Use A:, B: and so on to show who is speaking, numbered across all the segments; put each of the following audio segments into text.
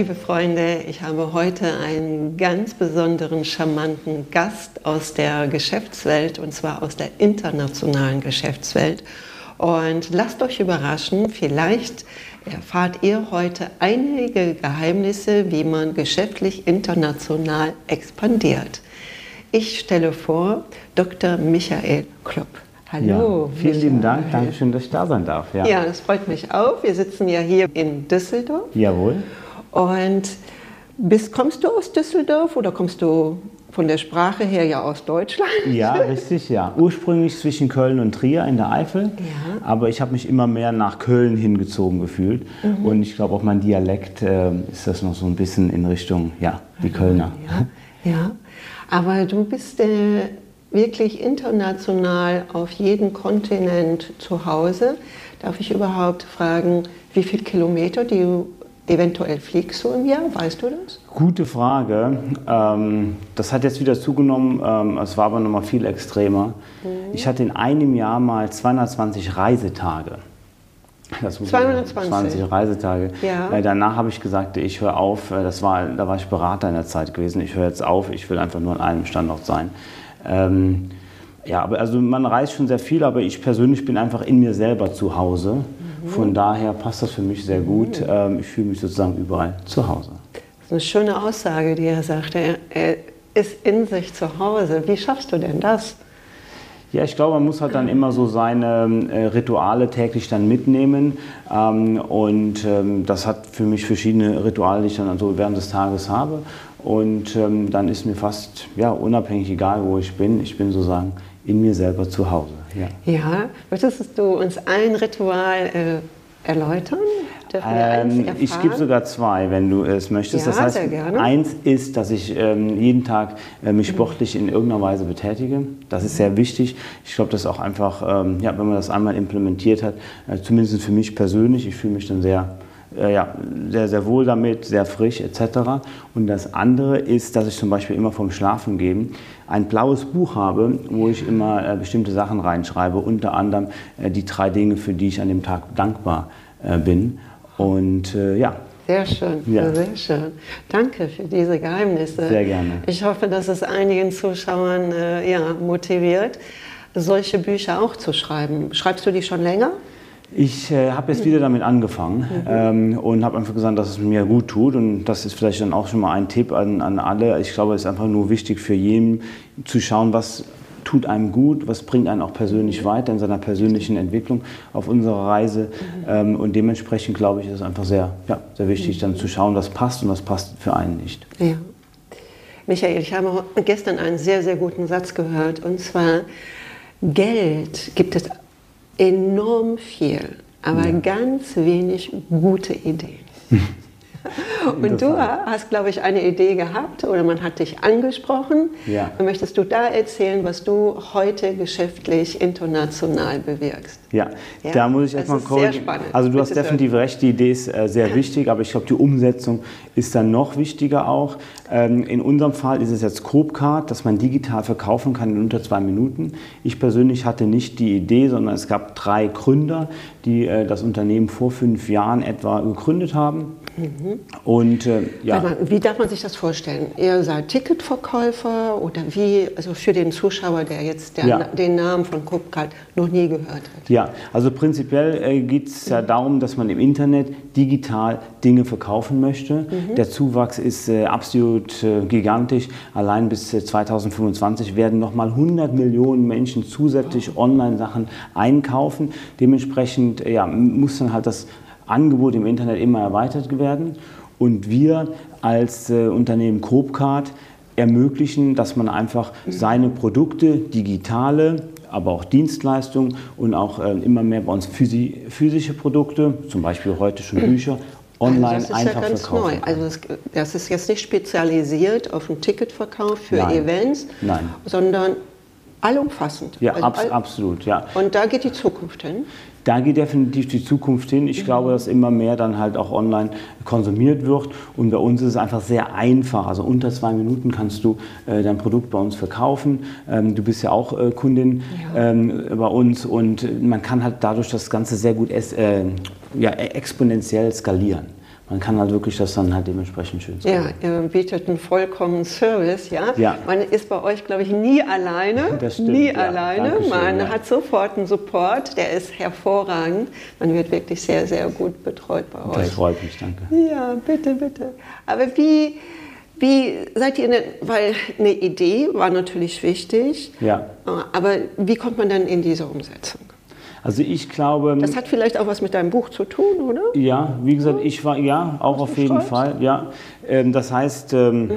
A: liebe Freunde, ich habe heute einen ganz besonderen, charmanten Gast aus der Geschäftswelt und zwar aus der internationalen Geschäftswelt. Und lasst euch überraschen, vielleicht erfahrt ihr heute einige Geheimnisse, wie man geschäftlich international expandiert. Ich stelle vor Dr. Michael Klopp.
B: Hallo. Ja, vielen lieben Dank. Dankeschön, dass ich da sein darf.
A: Ja. ja, das freut mich auch. Wir sitzen ja hier in Düsseldorf.
B: Jawohl.
A: Und bist, kommst du aus Düsseldorf oder kommst du von der Sprache her ja aus Deutschland?
B: Ja, richtig, ja. Ursprünglich zwischen Köln und Trier in der Eifel. Ja. Aber ich habe mich immer mehr nach Köln hingezogen gefühlt. Mhm. Und ich glaube, auch mein Dialekt äh, ist das noch so ein bisschen in Richtung, ja, die Kölner.
A: Ja, ja. aber du bist äh, wirklich international auf jedem Kontinent zu Hause. Darf ich überhaupt fragen, wie viele Kilometer du eventuell fliegst du im Jahr? Weißt du das?
B: Gute Frage. Ähm, das hat jetzt wieder zugenommen. Ähm, es war aber noch mal viel extremer. Mhm. Ich hatte in einem Jahr mal 220 Reisetage.
A: 220
B: 20 Reisetage. Ja. Äh, danach habe ich gesagt, ich höre auf. Äh, das war, da war ich Berater in der Zeit gewesen. Ich höre jetzt auf. Ich will einfach nur an einem Standort sein. Ähm, ja, aber also man reist schon sehr viel, aber ich persönlich bin einfach in mir selber zu Hause. Von daher passt das für mich sehr gut. Mhm. Ähm, ich fühle mich sozusagen überall zu Hause.
A: Das ist eine schöne Aussage, die er sagte. Er, er ist in sich zu Hause. Wie schaffst du denn das?
B: Ja, ich glaube, man muss halt dann immer so seine äh, Rituale täglich dann mitnehmen. Ähm, und ähm, das hat für mich verschiedene Rituale, die ich dann also während des Tages habe. Und ähm, dann ist mir fast ja, unabhängig egal, wo ich bin. Ich bin sozusagen in mir selber zu Hause.
A: Ja, ja. würdest du uns ein Ritual äh, erläutern?
B: Ähm, ich gebe sogar zwei, wenn du es möchtest. Ja, das heißt, eins ist, dass ich ähm, jeden Tag äh, mich sportlich in irgendeiner Weise betätige. Das ist sehr wichtig. Ich glaube, das ist auch einfach, ähm, ja, wenn man das einmal implementiert hat, äh, zumindest für mich persönlich, ich fühle mich dann sehr äh, ja, sehr, sehr wohl damit, sehr frisch etc. Und das andere ist, dass ich zum Beispiel immer vom Schlafen gehen ein blaues Buch habe, wo ich immer äh, bestimmte Sachen reinschreibe, unter anderem äh, die drei Dinge, für die ich an dem Tag dankbar äh, bin. Und äh, ja,
A: sehr schön, ja. sehr schön. Danke für diese Geheimnisse.
B: Sehr gerne.
A: Ich hoffe, dass es einigen Zuschauern äh, ja, motiviert, solche Bücher auch zu schreiben. Schreibst du die schon länger?
B: Ich äh, habe jetzt wieder damit angefangen mhm. ähm, und habe einfach gesagt, dass es mir gut tut. Und das ist vielleicht dann auch schon mal ein Tipp an, an alle. Ich glaube, es ist einfach nur wichtig für jeden zu schauen, was tut einem gut, was bringt einen auch persönlich weiter in seiner persönlichen Entwicklung auf unserer Reise. Mhm. Ähm, und dementsprechend glaube ich, ist es einfach sehr, ja, sehr wichtig, mhm. dann zu schauen, was passt und was passt für einen nicht.
A: Ja. Michael, ich habe gestern einen sehr, sehr guten Satz gehört. Und zwar, Geld gibt es enorm viel, aber ja. ganz wenig gute Ideen. Und du hast, glaube ich, eine Idee gehabt oder man hat dich angesprochen. Ja. Möchtest du da erzählen, was du heute geschäftlich international bewirkst?
B: Ja, ja? da muss ich erstmal korrigieren. Also du Bitte hast definitiv hören. recht, die Idee ist äh, sehr wichtig, aber ich glaube, die Umsetzung ist dann noch wichtiger auch. Ähm, in unserem Fall ist es jetzt Copecard, dass man digital verkaufen kann in unter zwei Minuten. Ich persönlich hatte nicht die Idee, sondern es gab drei Gründer, die äh, das Unternehmen vor fünf Jahren etwa gegründet haben. Mhm. Und äh, ja.
A: Mal, wie darf man sich das vorstellen? Ihr seid Ticketverkäufer oder wie, also für den Zuschauer, der jetzt der, ja. den Namen von Copcard noch nie gehört hat?
B: Ja, also prinzipiell äh, geht es ja darum, dass man im Internet digital Dinge verkaufen möchte. Mhm. Der Zuwachs ist äh, absolut äh, gigantisch. Allein bis 2025 äh, werden nochmal 100 Millionen Menschen zusätzlich online Sachen einkaufen. Dementsprechend ja, muss dann halt das Angebot im Internet immer erweitert werden. Und wir als äh, Unternehmen Copcard ermöglichen, dass man einfach seine Produkte, digitale, aber auch Dienstleistungen und auch äh, immer mehr bei uns physische Produkte, zum Beispiel heute schon Bücher, online also das ist einfach ja ganz verkaufen.
A: Neu. Also das, das, ist jetzt nicht spezialisiert auf den Ticketverkauf für Nein. Events, Nein. sondern allumfassend.
B: Ja,
A: also
B: abs all absolut. Ja.
A: Und da geht die Zukunft hin?
B: Da geht definitiv die Zukunft hin. Ich mhm. glaube, dass immer mehr dann halt auch online konsumiert wird. Und bei uns ist es einfach sehr einfach. Also unter zwei Minuten kannst du äh, dein Produkt bei uns verkaufen. Ähm, du bist ja auch äh, Kundin ja. ähm, bei uns und man kann halt dadurch das Ganze sehr gut es, äh, ja, exponentiell skalieren. Man kann halt wirklich das dann halt dementsprechend schön
A: Ja, ihr bietet einen vollkommenen Service, ja.
B: Ja.
A: Man ist bei euch, glaube ich, nie alleine.
B: Das stimmt,
A: nie
B: ja.
A: alleine.
B: Dankeschön,
A: Man
B: ja.
A: hat sofort einen Support, der ist hervorragend. Man wird wirklich sehr, sehr gut betreut bei
B: Das
A: euch.
B: freut mich, danke.
A: Ja, bitte, bitte. Aber wie, wie seid ihr denn, weil eine Idee war natürlich wichtig,
B: Ja.
A: aber wie kommt man dann in diese Umsetzung?
B: Also ich glaube,
A: Das hat vielleicht auch was mit deinem Buch zu tun, oder?
B: ja, wie gesagt, ich war, ja, auch auf jeden? Fall, ja. Ähm, das heißt, ähm,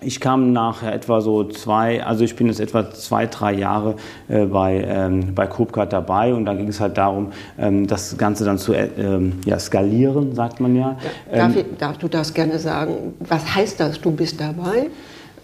B: ich kam nach etwa so zwei, also ich bin jetzt etwa zwei, drei Jahre äh, bei, ähm, bei Coopcard dabei und da ging es halt darum, ähm, das Ganze dann zu äh, ähm, ja, skalieren, sagt man ja.
A: Darf, ich, darf du das gerne sagen? Was heißt das? Du bist dabei?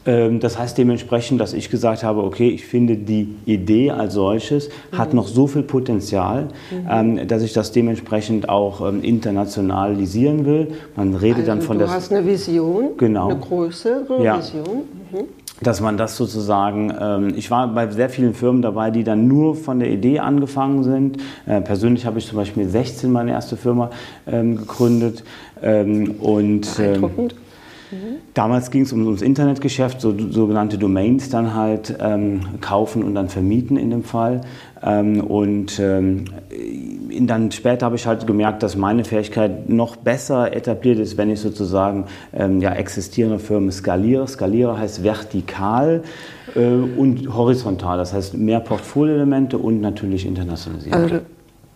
B: Ähm, Das heißt dementsprechend, dass ich gesagt habe, okay, ich finde die Idee als solches hat noch so viel Potenzial, ähm, dass ich das dementsprechend auch ähm, internationalisieren will. Man redet dann
A: Also
B: von
A: du
B: der
A: hast eine Vision,
B: Genau.
A: eine größere
B: Ja.
A: Vision. Mhm.
B: dass man das sozusagen, ähm, ich war bei sehr vielen Firmen dabei, die dann nur von der Idee angefangen sind. Äh, persönlich habe ich zum Beispiel mit 16 meine erste Firma ähm, gegründet ähm, und ähm, Damals ging es um, ums Internetgeschäft, so, sogenannte Domains dann halt ähm, kaufen und dann vermieten in dem Fall. Ähm, und ähm, dann später habe ich halt gemerkt, dass meine Fähigkeit noch besser etabliert ist, wenn ich sozusagen ähm, ja, existierende Firmen skaliere. Skaliere heißt vertikal äh, und horizontal, das heißt mehr Portfolioelemente und natürlich internationalisieren.
A: Also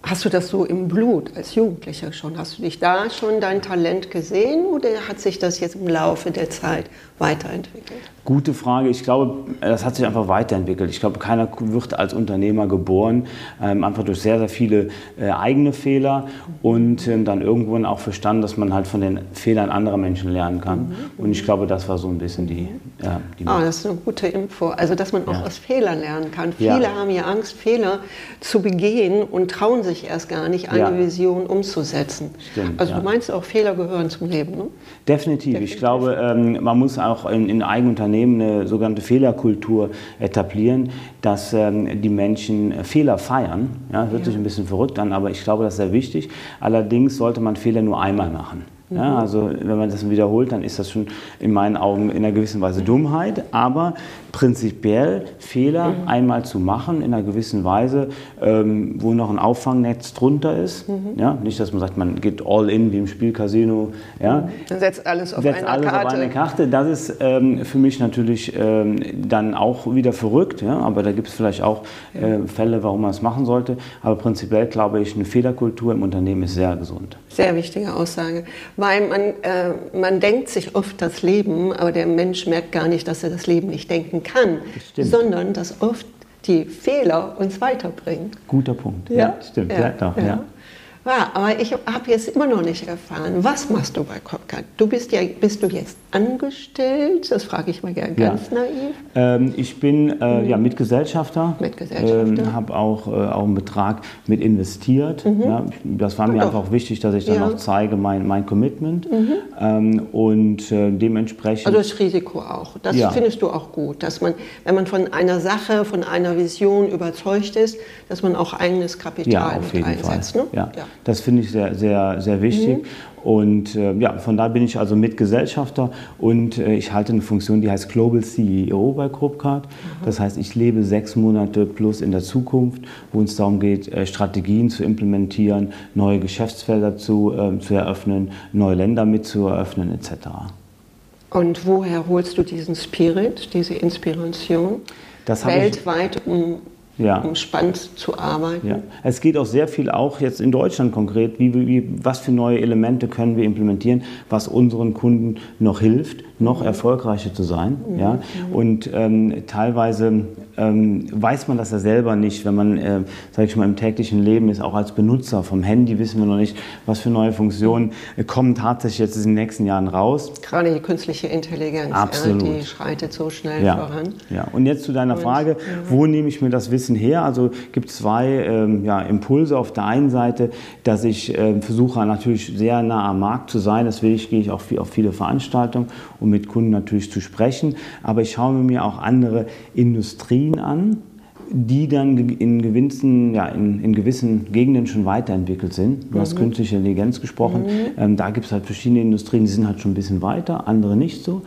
A: hast du das so im Blut als Jugendlicher schon? Hast du dich da schon dein Talent gesehen oder hat sich das jetzt im Laufe der Zeit weiterentwickelt?
B: Gute Frage. Ich glaube, das hat sich einfach weiterentwickelt. Ich glaube, keiner wird als Unternehmer geboren, ähm, einfach durch sehr, sehr viele äh, eigene Fehler und ähm, dann irgendwann auch verstanden, dass man halt von den Fehlern anderer Menschen lernen kann. Und ich glaube, das war so ein bisschen die, ja, die
A: Ah, das ist eine gute Info. Also, dass man auch
B: Ja.
A: aus Fehlern lernen kann.
B: Ja.
A: Viele haben ja Angst, Fehler zu begehen und trauen sich erst gar nicht, eine
B: Ja.
A: Vision umzusetzen.
B: Stimmt,
A: also,
B: ja.
A: du meinst auch, Fehler gehören zum Leben, ne?
B: Definitiv.
A: Definitiv.
B: Ich glaube, ähm, man muss auch in, in eigenen Unternehmen eine sogenannte Fehlerkultur etablieren, dass ähm, die Menschen Fehler feiern. Ja, hört sich ein bisschen verrückt an, aber ich glaube, das ist sehr wichtig. Allerdings sollte man Fehler nur einmal machen. Ja, also wenn man das wiederholt, dann ist das schon in meinen Augen in einer gewissen Weise Dummheit. Aber prinzipiell Fehler einmal zu machen in einer gewissen Weise, ähm, wo noch ein Auffangnetz drunter ist. Ja, nicht, dass man sagt, man geht all in wie im Spielcasino. Ja,
A: Dann setzt alles auf
B: setzt
A: eine
B: alles
A: Karte.
B: auf eine Karte. Das ist ähm, für mich natürlich ähm, dann auch wieder verrückt, ja? aber da gibt es vielleicht auch äh, Fälle, warum man es machen sollte. Aber prinzipiell glaube ich, eine Fehlerkultur im Unternehmen ist sehr gesund.
A: Sehr wichtige Aussage. Weil man, äh, man denkt sich oft das Leben, aber der Mensch merkt gar nicht, dass er das Leben nicht denken kann,
B: stimmt.
A: sondern dass oft die Fehler uns weiterbringen.
B: Guter Punkt. stimmt. Ja, doch, ja.
A: Ja, aber ich habe jetzt immer noch nicht erfahren, was machst du bei Copcat? Du bist ja, bist du jetzt angestellt? Das frage ich mal gern
B: Ja.
A: ganz naiv.
B: Ähm, ich bin äh, ja, Mitgesellschafter.
A: Mitgesellschafter.
B: Ähm, habe auch, äh, auch einen Betrag mit investiert. Ja, das war mir
A: Ah,
B: einfach
A: doch.
B: wichtig, dass ich dann
A: Ja.
B: auch zeige mein, mein Commitment. Ähm, und äh, dementsprechend.
A: Also das Risiko auch. Das
B: Ja.
A: findest du auch gut, dass man, wenn man von einer Sache, von einer Vision überzeugt ist, dass man auch eigenes Kapital
B: Ja, auf
A: mit
B: jeden
A: einsetzt.
B: Fall.
A: Ne?
B: Ja. Das finde ich sehr, sehr, sehr wichtig. Und äh, ja, von da bin ich also Mitgesellschafter und äh, ich halte eine Funktion, die heißt Global CEO bei Grobcard. Das heißt, ich lebe sechs Monate plus in der Zukunft, wo es darum geht, äh, Strategien zu implementieren, neue Geschäftsfelder zu, äh, zu eröffnen, neue Länder mit zu eröffnen etc.
A: Und woher holst du diesen Spirit, diese Inspiration, weltweit um,
B: Ja.
A: um spannend zu arbeiten?
B: Ja. Es geht auch sehr viel auch jetzt in Deutschland konkret, wie, wie, was für neue Elemente können wir implementieren, was unseren Kunden noch hilft, noch erfolgreicher zu sein. Ja? Und ähm, teilweise ähm, weiß man das ja selber nicht, wenn man, äh, sage ich mal, im täglichen Leben ist, auch als Benutzer vom Handy wissen wir noch nicht, was für neue Funktionen äh, kommen tatsächlich jetzt in den nächsten Jahren raus.
A: Gerade die künstliche Intelligenz,
B: Absolut.
A: Ja, die schreitet so schnell voran.
B: ja. Und jetzt zu deiner Frage, wo nehme ich mir das Wissen her? Also gibt es zwei ähm, ja, Impulse. Auf der einen Seite, dass ich ähm, versuche natürlich sehr nah am Markt zu sein. Deswegen gehe ich auch viel, auf viele Veranstaltungen, um mit Kunden natürlich zu sprechen. Aber ich schaue mir auch andere Industrien an die dann in gewissen, ja, in, in gewissen Gegenden schon weiterentwickelt sind. Du hast mhm. künstliche Intelligenz gesprochen. Mhm. Ähm, da gibt es halt verschiedene Industrien, die sind halt schon ein bisschen weiter, andere nicht so.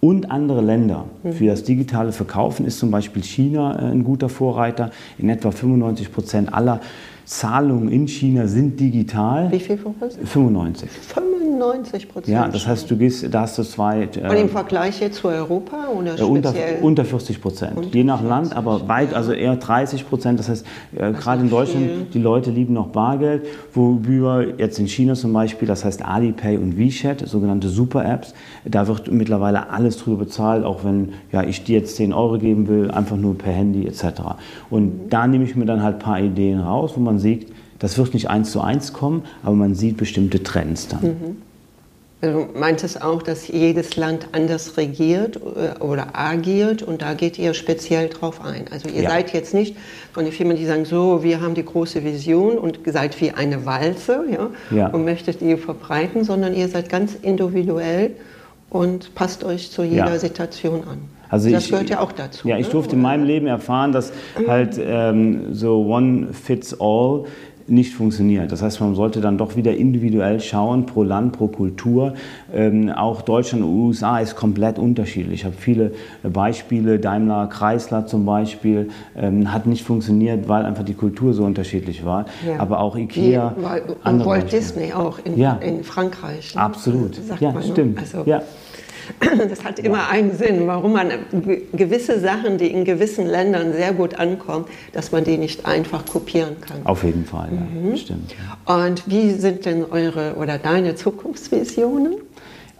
B: Und andere Länder. Für das digitale Verkaufen ist zum Beispiel China äh, ein guter Vorreiter. In etwa 95 Prozent aller Zahlungen in China sind digital.
A: Wie viel Prozent?
B: 95.
A: 95 Prozent.
B: Ja, das heißt, du gehst, da hast du zwei.
A: Äh, Und im Vergleich jetzt zu Europa oder
B: äh, unter, unter 40 Prozent. Je nach Land, aber weit, also eher 30 Prozent. Das heißt, äh, gerade in Deutschland, viel. die Leute lieben noch Bargeld, worüber jetzt in China zum Beispiel, das heißt Alipay und WeChat, sogenannte Super-Apps, da wird mittlerweile alles drüber bezahlt, auch wenn ja, ich dir jetzt 10 Euro geben will, einfach nur per Handy etc. Und mhm. da nehme ich mir dann halt ein paar Ideen raus, wo man sieht, das wird nicht eins zu eins kommen, aber man sieht bestimmte Trends dann. Mhm.
A: Also meint es auch, dass jedes Land anders regiert äh, oder agiert und da geht ihr speziell drauf ein. Also ihr ja. seid jetzt nicht von den Firmen, die sagen, so, wir haben die große Vision und seid wie eine Walze ja, ja. und möchtet die verbreiten, sondern ihr seid ganz individuell und passt euch zu jeder ja. Situation an.
B: Also das ich, gehört ja auch dazu. Ja, ich ne? durfte in meinem Leben erfahren, dass halt ähm, so one fits all nicht funktioniert. Das heißt, man sollte dann doch wieder individuell schauen, pro Land, pro Kultur. Ähm, auch Deutschland und USA ist komplett unterschiedlich. Ich habe viele Beispiele, Daimler, Chrysler zum Beispiel, ähm, hat nicht funktioniert, weil einfach die Kultur so unterschiedlich war. Ja. Aber auch Ikea.
A: Wie, weil, und Walt Beispiele. Disney auch in, ja. in Frankreich.
B: Ne? Absolut. Ja, man, ne? stimmt. Also, ja.
A: Das hat immer einen Sinn, warum man gewisse Sachen, die in gewissen Ländern sehr gut ankommen, dass man die nicht einfach kopieren kann.
B: Auf jeden Fall, ja. Mhm. stimmt.
A: Und wie sind denn eure oder deine Zukunftsvisionen?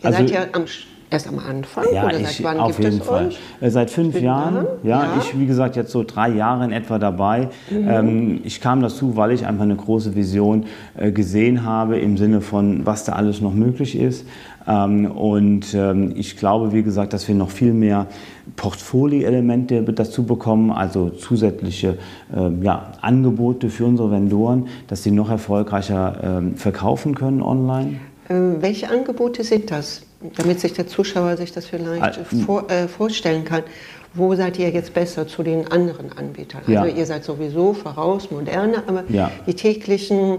A: Ihr also, seid ja am Erst am Anfang?
B: Ja, oder ich, seit wann auf jeden Fall. Euch? Äh, seit fünf, fünf Jahren. Jahren. Ja, ja, ich, wie gesagt, jetzt so drei Jahre in etwa dabei. Mhm. Ähm, ich kam dazu, weil ich einfach eine große Vision äh, gesehen habe im Sinne von, was da alles noch möglich ist. Ähm, und ähm, ich glaube, wie gesagt, dass wir noch viel mehr Portfolio-Elemente dazu bekommen, also zusätzliche ähm, ja, Angebote für unsere Vendoren, dass sie noch erfolgreicher verkaufen können online.
A: welche Angebote sind das, damit sich der Zuschauer sich das vielleicht vor, äh, vorstellen kann? Wo seid ihr jetzt besser zu den anderen Anbietern? Also ja. ihr seid sowieso voraus, moderne, aber ja. die täglichen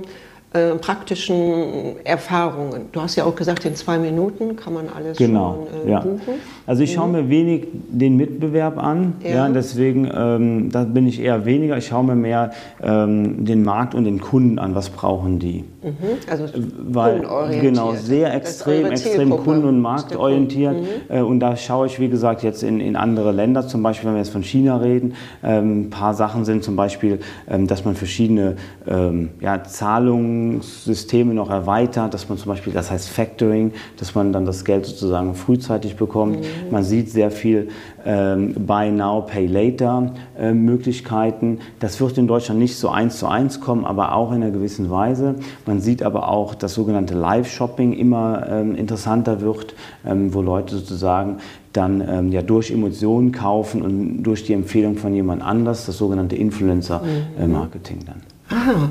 A: äh, praktischen Erfahrungen. Du hast ja auch gesagt, in zwei Minuten kann man alles
B: genau, schon äh, ja. buchen. Also ich schaue mhm. mir wenig den Mitbewerb an, ja. ja deswegen ähm, da bin ich eher weniger. Ich schaue mir mehr ähm, den Markt und den Kunden an, was brauchen die. Mhm. Also Weil, genau, sehr extrem, extrem kunden- und marktorientiert. Mhm. Äh, und da schaue ich, wie gesagt, jetzt in, in andere Länder, zum Beispiel, wenn wir jetzt von China reden, ähm, ein paar Sachen sind zum Beispiel, ähm, dass man verschiedene ähm, ja, Zahlungen Zahlungssysteme noch erweitert, dass man zum Beispiel, das heißt Factoring, dass man dann das Geld sozusagen frühzeitig bekommt. Mhm. Man sieht sehr viel ähm, Buy Now, Pay Later äh, Möglichkeiten. Das wird in Deutschland nicht so eins zu eins kommen, aber auch in einer gewissen Weise. Man sieht aber auch, dass sogenannte Live-Shopping immer ähm, interessanter wird, ähm, wo Leute sozusagen dann ähm, ja durch Emotionen kaufen und durch die Empfehlung von jemand anders, das sogenannte Influencer-Marketing mhm. dann.
A: Aha.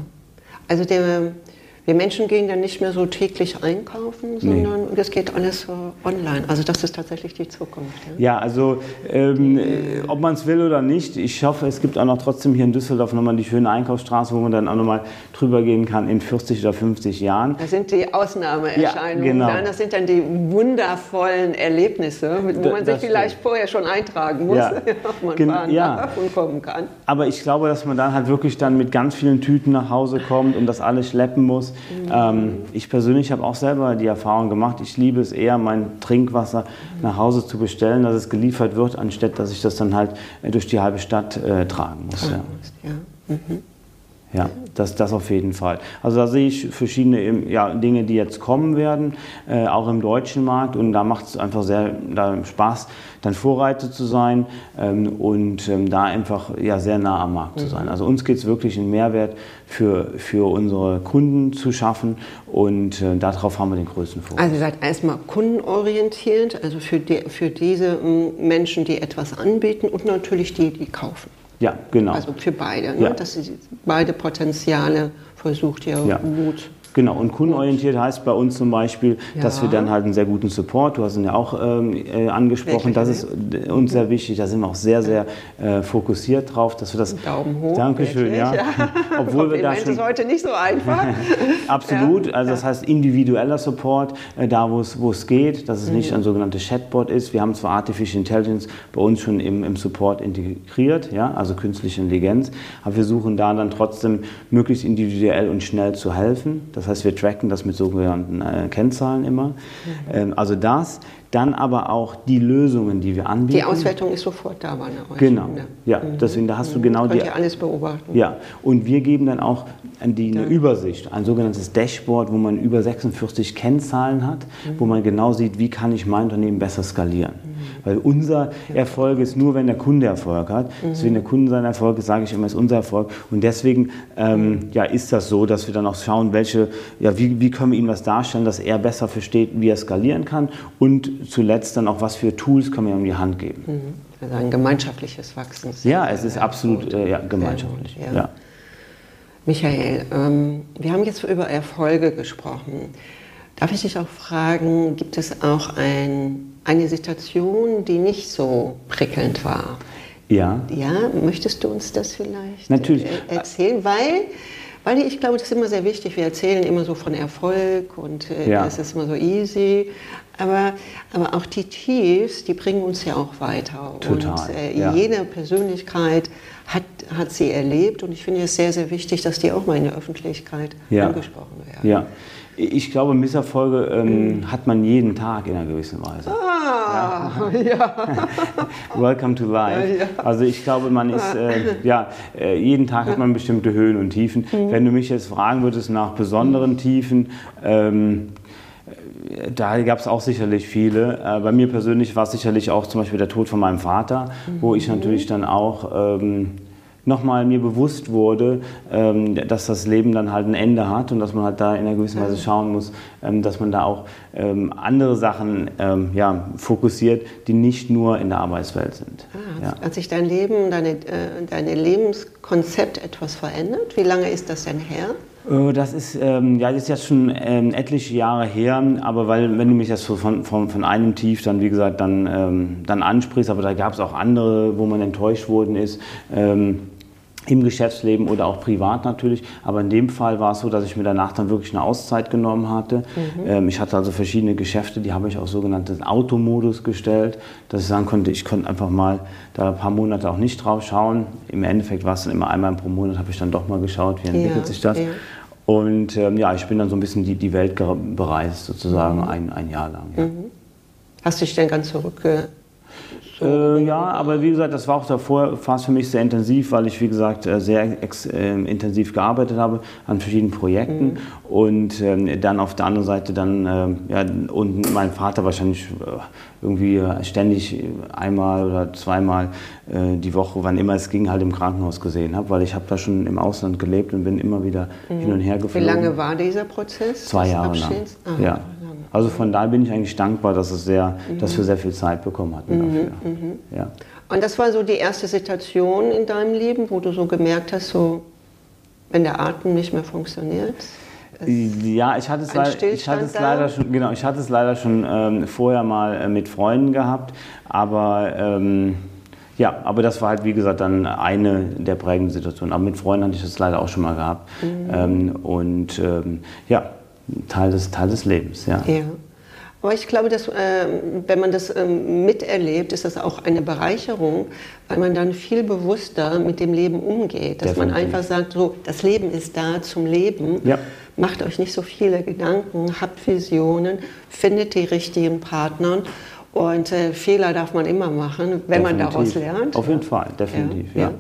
A: Also der, wir Menschen gehen dann nicht mehr so täglich einkaufen, sondern nee. das geht alles so online. Also das ist tatsächlich die Zukunft.
B: Ja, ja also ähm, äh, ob man es will oder nicht, ich hoffe, es gibt auch noch trotzdem hier in Düsseldorf nochmal die schöne Einkaufsstraße, wo man dann auch nochmal drüber gehen kann in 40 oder 50 Jahren.
A: Das sind die Ausnahmeerscheinungen. Ja, genau. Das sind dann die wundervollen Erlebnisse, wo man sich vielleicht stimmt. vorher schon eintragen muss, ja. ob man Gen fahren ja. darf und kommen kann.
B: Aber ich glaube, dass man dann halt wirklich dann mit ganz vielen Tüten nach Hause kommt und das alles schleppen muss. Mhm. Ähm, ich persönlich habe auch selber die Erfahrung gemacht, ich liebe es eher, mein Trinkwasser nach Hause zu bestellen, dass es geliefert wird, anstatt dass ich das dann halt äh, durch die halbe Stadt äh, tragen muss. Ja. ja. Mhm. Ja, das, das auf jeden Fall. Also da sehe ich verschiedene ja, Dinge, die jetzt kommen werden, äh, auch im deutschen Markt. Und da macht es einfach sehr da Spaß, dann Vorreiter zu sein ähm, und ähm, da einfach ja, sehr nah am Markt mhm. zu sein. Also uns geht es wirklich einen Mehrwert für, für unsere Kunden zu schaffen und äh, darauf haben wir den größten Fokus.
A: Also ihr seid erstmal kundenorientiert, also für, die, für diese Menschen, die etwas anbieten und natürlich die, die kaufen.
B: Ja, genau.
A: Also für beide, ne? Ja. dass sie beide Potenziale versucht ihr ja. gut
B: Genau, und kundenorientiert heißt bei uns zum Beispiel,
A: Ja.
B: dass wir dann halt einen sehr guten Support, du hast ihn ja auch ähm, äh, angesprochen,
A: Wirklich,
B: das ist äh, uns sehr wichtig, da sind wir auch sehr, sehr äh, fokussiert drauf, dass wir das...
A: Daumen hoch.
B: Dankeschön,
A: wirklich.
B: ja. Obwohl wir da
A: Moment
B: schon...
A: ist heute nicht so einfach.
B: Absolut,
A: Ja,
B: also das heißt individueller Support, äh, da wo es, wo es geht, dass es
A: Mhm.
B: nicht ein sogenanntes Chatbot ist. Wir haben zwar Artificial Intelligence bei uns schon im, im Support integriert, ja, also künstliche Intelligenz, aber wir suchen da dann trotzdem möglichst individuell und schnell zu helfen. Das heißt, wir tracken das mit sogenannten äh, Kennzahlen immer.
A: Mhm.
B: Ähm, also das, dann aber auch die Lösungen, die wir anbieten.
A: Die Auswertung ist sofort da bei euch.
B: Genau,
A: ne?
B: ja, deswegen da hast du genau
A: Könnt
B: die
A: ihr alles beobachten.
B: ja, und wir geben dann auch die, eine Übersicht, ein sogenanntes Dashboard, wo man über 46 Kennzahlen hat, wo man genau sieht, wie kann ich mein Unternehmen besser skalieren. Weil unser Erfolg ist nur, wenn der Kunde Erfolg hat. Deswegen der Kunde sein Erfolg ist, sage ich immer, ist unser Erfolg. Und deswegen ähm, ja, ist das so, dass wir dann auch schauen, welche, ja, wie, wie können wir ihm was darstellen, dass er besser versteht, wie er skalieren kann. Und zuletzt dann auch, was für Tools können wir ihm in die Hand geben.
A: Also ein gemeinschaftliches Wachsen.
B: Ja, es ist absolut äh, ja, gemeinschaftlich.
A: gut,
B: ja.
A: Michael, ähm, wir haben jetzt über Erfolge gesprochen. Darf ich dich auch fragen, gibt es auch ein, eine Situation, die nicht so prickelnd war?
B: ja.
A: Ja, möchtest du uns das vielleicht
B: Natürlich.
A: äh, erzählen? Weil, weil ich glaube, das ist immer sehr wichtig. Wir erzählen immer so von Erfolg und äh,
B: Ja.
A: es ist immer so easy. Aber, aber auch die Tiefs, die bringen uns ja auch weiter.
B: Total,
A: Und äh,
B: ja.
A: jede Persönlichkeit hat, hat sie erlebt. Und ich finde es sehr, sehr wichtig, dass die auch mal in der Öffentlichkeit
B: Ja.
A: angesprochen werden.
B: Ja, ich glaube, Misserfolge ähm, hat man jeden Tag in einer gewissen Weise.
A: Ah, ja.
B: Welcome to life. Also ich glaube, man ist, äh, ja, äh, jeden Tag hat man bestimmte Höhen und Tiefen. Wenn du mich jetzt fragen würdest nach besonderen Tiefen, ähm, äh, da gab es auch sicherlich viele. Äh, bei mir persönlich war es sicherlich auch zum Beispiel der Tod von meinem Vater, wo ich natürlich dann auch ähm, nochmal mir bewusst wurde, ähm, dass das Leben dann halt ein Ende hat und dass man halt da in einer gewissen Weise schauen muss, ähm, dass man da auch ähm, andere Sachen ja, fokussiert, die nicht nur in der Arbeitswelt sind.
A: Ah,
B: Ja.
A: hat, sich dein Leben, deine, äh, deine Lebenskonzept etwas verändert? Wie lange ist das denn her?
B: Äh, Das ist, ähm, ja, das ist jetzt schon ähm, etliche Jahre her, aber weil, wenn du mich jetzt von, von, von einem Tief dann, wie gesagt, dann, ähm, dann ansprichst, aber da gab es auch andere, wo man enttäuscht worden ist, ähm, im Geschäftsleben oder auch privat natürlich. Aber in dem Fall war es so, dass ich mir danach dann wirklich eine Auszeit genommen hatte. Ähm, ich hatte also verschiedene Geschäfte, die habe ich auf sogenannten Automodus gestellt, dass ich sagen konnte, ich konnte einfach mal da ein paar Monate auch nicht drauf schauen. Im Endeffekt war es dann immer einmal pro Monat, habe ich dann doch mal geschaut, wie entwickelt
A: Ja,
B: sich das.
A: ja.
B: Und ähm, ja, ich bin dann so ein bisschen die, die Welt bereist, sozusagen ein, ein Jahr lang. Ja.
A: Hast du dich denn ganz zurückge...
B: Äh, ja, aber wie gesagt, das war auch davor fast für mich sehr intensiv, weil ich, wie gesagt, äh, sehr ex, äh, intensiv gearbeitet habe an verschiedenen Projekten und ähm, dann auf der anderen Seite dann, ähm, ja, und mein Vater wahrscheinlich äh, irgendwie äh, ständig einmal oder zweimal äh, die Woche, wann immer es ging, halt im Krankenhaus gesehen habe, weil ich habe da schon im Ausland gelebt und bin immer wieder hin und her
A: Wie
B: geflogen.
A: lange war dieser Prozess?
B: Zwei Jahre lang.
A: Ah,
B: ja. Also von daher bin ich eigentlich dankbar, dass, es sehr, dass
A: Mhm.
B: wir sehr viel Zeit bekommen hatten dafür. Ja.
A: Und das war so die erste Situation in deinem Leben, wo du so gemerkt hast, so, wenn der Atem nicht mehr funktioniert?
B: Ja, ich hatte es, leider, ich hatte es leider schon, genau, ich hatte es leider schon ähm, vorher mal äh, mit Freunden gehabt, aber ähm, ja, aber das war halt wie gesagt dann eine der prägenden Situationen. Aber mit Freunden hatte ich das leider auch schon mal gehabt
A: Mhm.
B: ähm, und ähm, ja, Teil des, Teil des Lebens, ja.
A: Ja. Aber ich glaube, dass, ähm, wenn man das ähm, miterlebt, ist das auch eine Bereicherung, weil man dann viel bewusster mit dem Leben umgeht. Dass man
B: Definitiv.
A: einfach sagt, so, das Leben ist da zum Leben.
B: Ja.
A: Macht euch nicht so viele Gedanken, habt Visionen, findet die richtigen Partner. Und äh, Fehler darf man immer machen, wenn man daraus
B: Definitiv.
A: lernt.
B: Auf jeden Fall, definitiv, ja.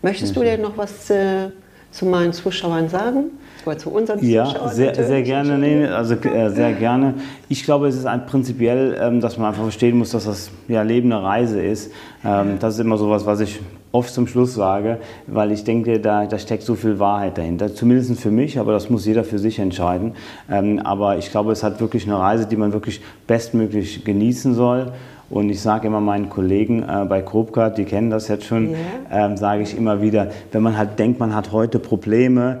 A: Möchtest du denn noch was äh, zu meinen Zuschauern sagen? Oder zu unseren
B: Ja,
A: Zuschauern?
B: sehr, sehr gerne. Nee, also äh, sehr gerne. Ich glaube, es ist ein prinzipiell, ähm, dass man einfach verstehen muss, dass das ja, Leben eine Reise ist. Ähm, das ist immer so was, was ich oft zum Schluss sage, weil ich denke, da, da steckt so viel Wahrheit dahinter. Zumindest für mich, aber das muss jeder für sich entscheiden. Ähm, aber ich glaube, es hat wirklich eine Reise, die man wirklich bestmöglich genießen soll. Und ich sage immer meinen Kollegen äh, bei Grobcard, die kennen das jetzt schon, ähm, sage ich immer wieder, wenn man halt denkt, man hat heute Probleme,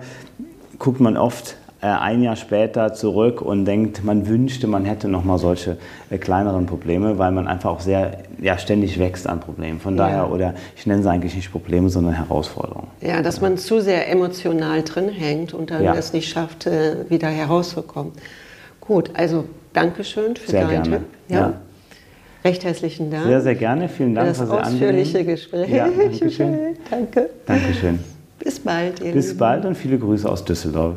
B: guckt man oft äh, ein Jahr später zurück und denkt, man wünschte, man hätte noch mal solche äh, kleineren Probleme, weil man einfach auch sehr ja, ständig wächst an Problemen. Von daher, ja. oder ich nenne sie eigentlich nicht Probleme, sondern Herausforderungen.
A: Ja, dass man zu sehr emotional drin hängt und dann ja. es nicht schafft, äh, wieder herauszukommen. Gut, also Dankeschön für
B: sehr deinen Tipp.
A: Ja. ja. Recht herzlichen Dank.
B: Sehr, sehr gerne. Vielen Dank
A: für das ausführliche Gespräch. Ja,
B: Dankeschön.
A: Danke.
B: Dankeschön.
A: Bis bald.
B: Bis bald und viele Grüße aus Düsseldorf.